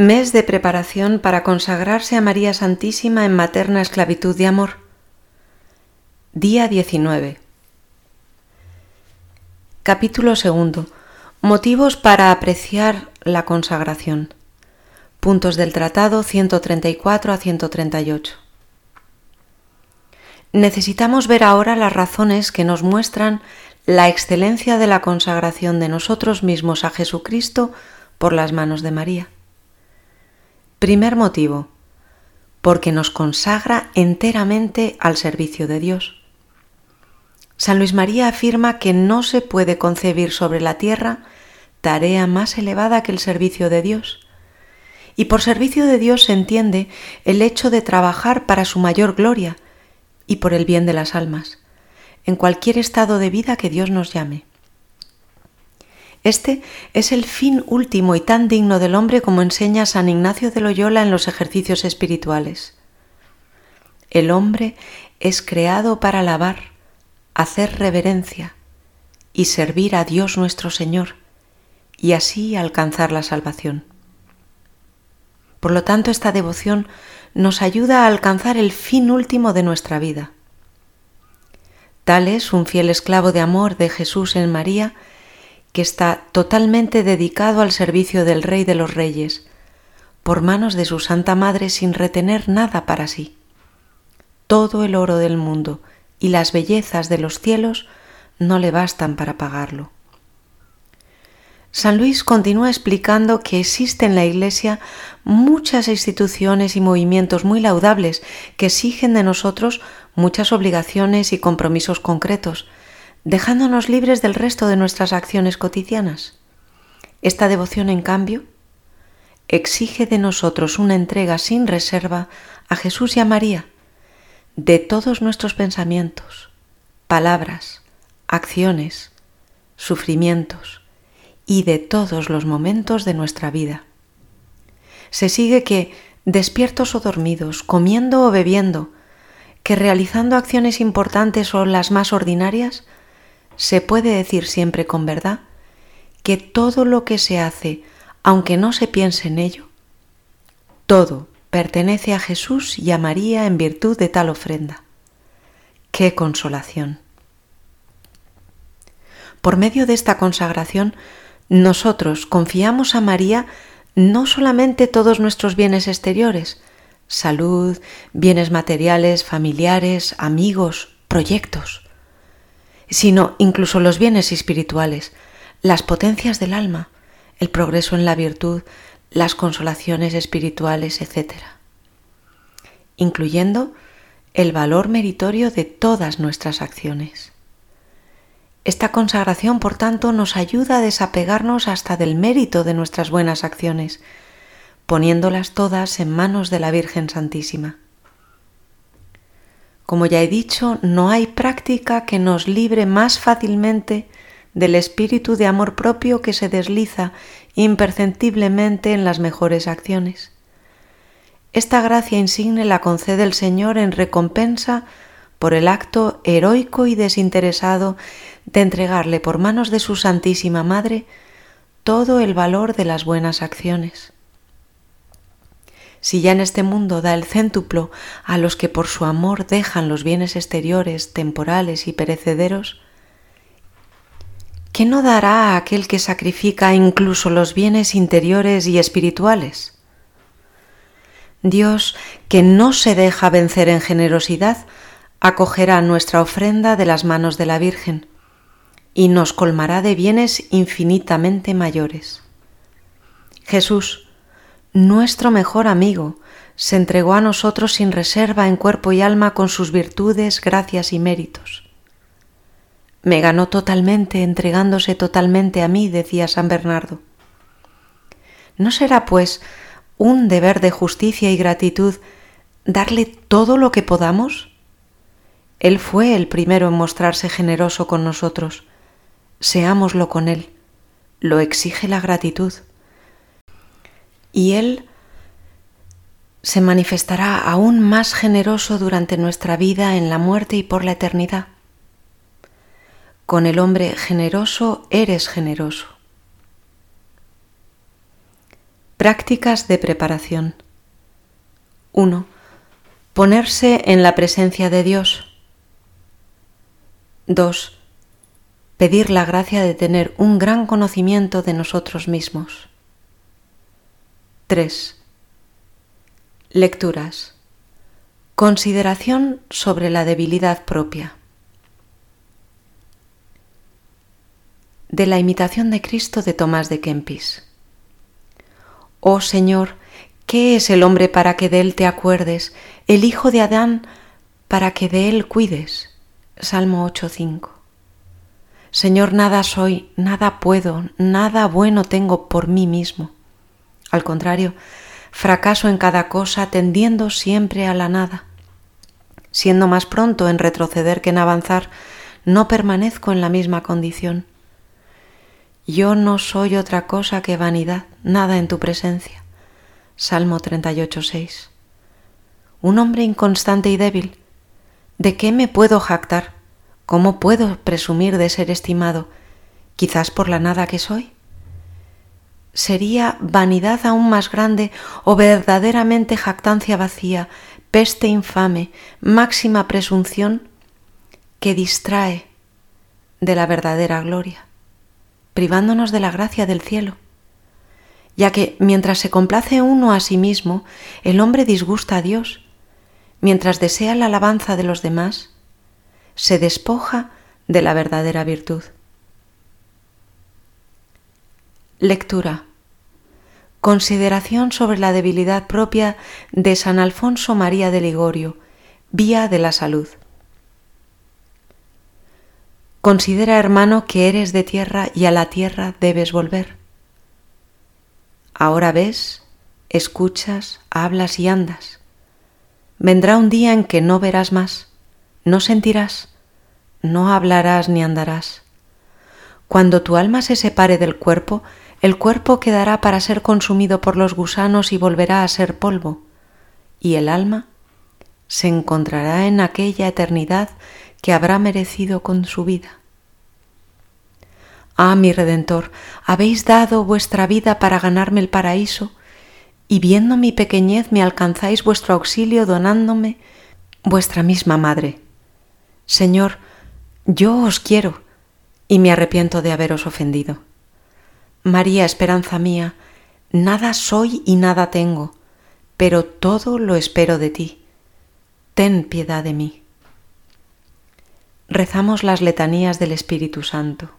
Mes de preparación para consagrarse a María Santísima en materna esclavitud de amor. Día 19. Capítulo segundo. Motivos para apreciar la consagración. Puntos del tratado 134 a 138. Necesitamos ver ahora las razones que nos muestran la excelencia de la consagración de nosotros mismos a Jesucristo por las manos de María. Primer motivo, porque nos consagra enteramente al servicio de Dios. San Luis María afirma que no se puede concebir sobre la tierra tarea más elevada que el servicio de Dios. Y por servicio de Dios se entiende el hecho de trabajar para su mayor gloria y por el bien de las almas, en cualquier estado de vida que Dios nos llame. Este es el fin último y tan digno del hombre como enseña San Ignacio de Loyola en los ejercicios espirituales. El hombre es creado para alabar, hacer reverencia y servir a Dios nuestro Señor, y así alcanzar la salvación. Por lo tanto, esta devoción nos ayuda a alcanzar el fin último de nuestra vida. Tal es un fiel esclavo de amor de Jesús en María, que está totalmente dedicado al servicio del Rey de los Reyes, por manos de su Santa Madre sin retener nada para sí. Todo el oro del mundo y las bellezas de los cielos no le bastan para pagarlo. San Luis continúa explicando que existen en la Iglesia muchas instituciones y movimientos muy laudables que exigen de nosotros muchas obligaciones y compromisos concretos, dejándonos libres del resto de nuestras acciones cotidianas. Esta devoción, en cambio, exige de nosotros una entrega sin reserva a Jesús y a María de todos nuestros pensamientos, palabras, acciones, sufrimientos y de todos los momentos de nuestra vida. Se sigue que, despiertos o dormidos, comiendo o bebiendo, que realizando acciones importantes o las más ordinarias, se puede decir siempre con verdad que todo lo que se hace, aunque no se piense en ello, todo pertenece a Jesús y a María en virtud de tal ofrenda. ¡Qué consolación! Por medio de esta consagración, nosotros confiamos a María no solamente todos nuestros bienes exteriores, salud, bienes materiales, familiares, amigos, proyectos, sino incluso los bienes espirituales, las potencias del alma, el progreso en la virtud, las consolaciones espirituales, etc. Incluyendo el valor meritorio de todas nuestras acciones. Esta consagración, por tanto, nos ayuda a desapegarnos hasta del mérito de nuestras buenas acciones, poniéndolas todas en manos de la Virgen Santísima. Como ya he dicho, no hay práctica que nos libre más fácilmente del espíritu de amor propio que se desliza imperceptiblemente en las mejores acciones. Esta gracia insigne la concede el Señor en recompensa por el acto heroico y desinteresado de entregarle por manos de su Santísima Madre todo el valor de las buenas acciones. Si ya en este mundo da el céntuplo a los que por su amor dejan los bienes exteriores, temporales y perecederos, ¿qué no dará a aquel que sacrifica incluso los bienes interiores y espirituales? Dios, que no se deja vencer en generosidad, acogerá nuestra ofrenda de las manos de la Virgen y nos colmará de bienes infinitamente mayores. Jesús, nuestro mejor amigo, se entregó a nosotros sin reserva en cuerpo y alma con sus virtudes, gracias y méritos. Me ganó totalmente entregándose totalmente a mí, decía San Bernardo. ¿No será, pues, un deber de justicia y gratitud darle todo lo que podamos? Él fue el primero en mostrarse generoso con nosotros. Seámoslo con Él. Lo exige la gratitud y Él se manifestará aún más generoso durante nuestra vida en la muerte y por la eternidad. Con el hombre generoso eres generoso. Prácticas de preparación. 1. Ponerse en la presencia de Dios. 2. Pedir la gracia de tener un gran conocimiento de nosotros mismos. 3. Lecturas. Consideración sobre la debilidad propia. De la imitación de Cristo de Tomás de Kempis. Oh Señor, ¿qué es el hombre para que de él te acuerdes, el hijo de Adán para que de él cuides? Salmo 8.5. Señor, nada soy, nada puedo, nada bueno tengo por mí mismo. Al contrario, fracaso en cada cosa tendiendo siempre a la nada. Siendo más pronto en retroceder que en avanzar, no permanezco en la misma condición. Yo no soy otra cosa que vanidad, nada en tu presencia. Salmo 38.6. Un hombre inconstante y débil. ¿De qué me puedo jactar? ¿Cómo puedo presumir de ser estimado? Quizás por la nada que soy. Sería vanidad aún más grande o verdaderamente jactancia vacía, peste infame, máxima presunción que distrae de la verdadera gloria privándonos de la gracia del cielo, ya que mientras se complace uno a sí mismo, el hombre disgusta a Dios, mientras desea la alabanza de los demás, se despoja de la verdadera virtud. Lectura. Consideración sobre la debilidad propia de San Alfonso María de Ligorio, Vía de la Salud. Considera, hermano, que eres de tierra y a la tierra debes volver. Ahora ves, escuchas, hablas y andas. Vendrá un día en que no verás más, no sentirás, no hablarás ni andarás. Cuando tu alma se separe del cuerpo, el cuerpo quedará para ser consumido por los gusanos y volverá a ser polvo, y el alma se encontrará en aquella eternidad que habrá merecido con su vida. Ah, mi Redentor, habéis dado vuestra vida para ganarme el paraíso, y viendo mi pequeñez me alcanzáis vuestro auxilio donándome vuestra misma madre. Señor, yo os quiero y me arrepiento de haberos ofendido. María, esperanza mía, nada soy y nada tengo, pero todo lo espero de ti. Ten piedad de mí rezamos las letanías del Espíritu Santo.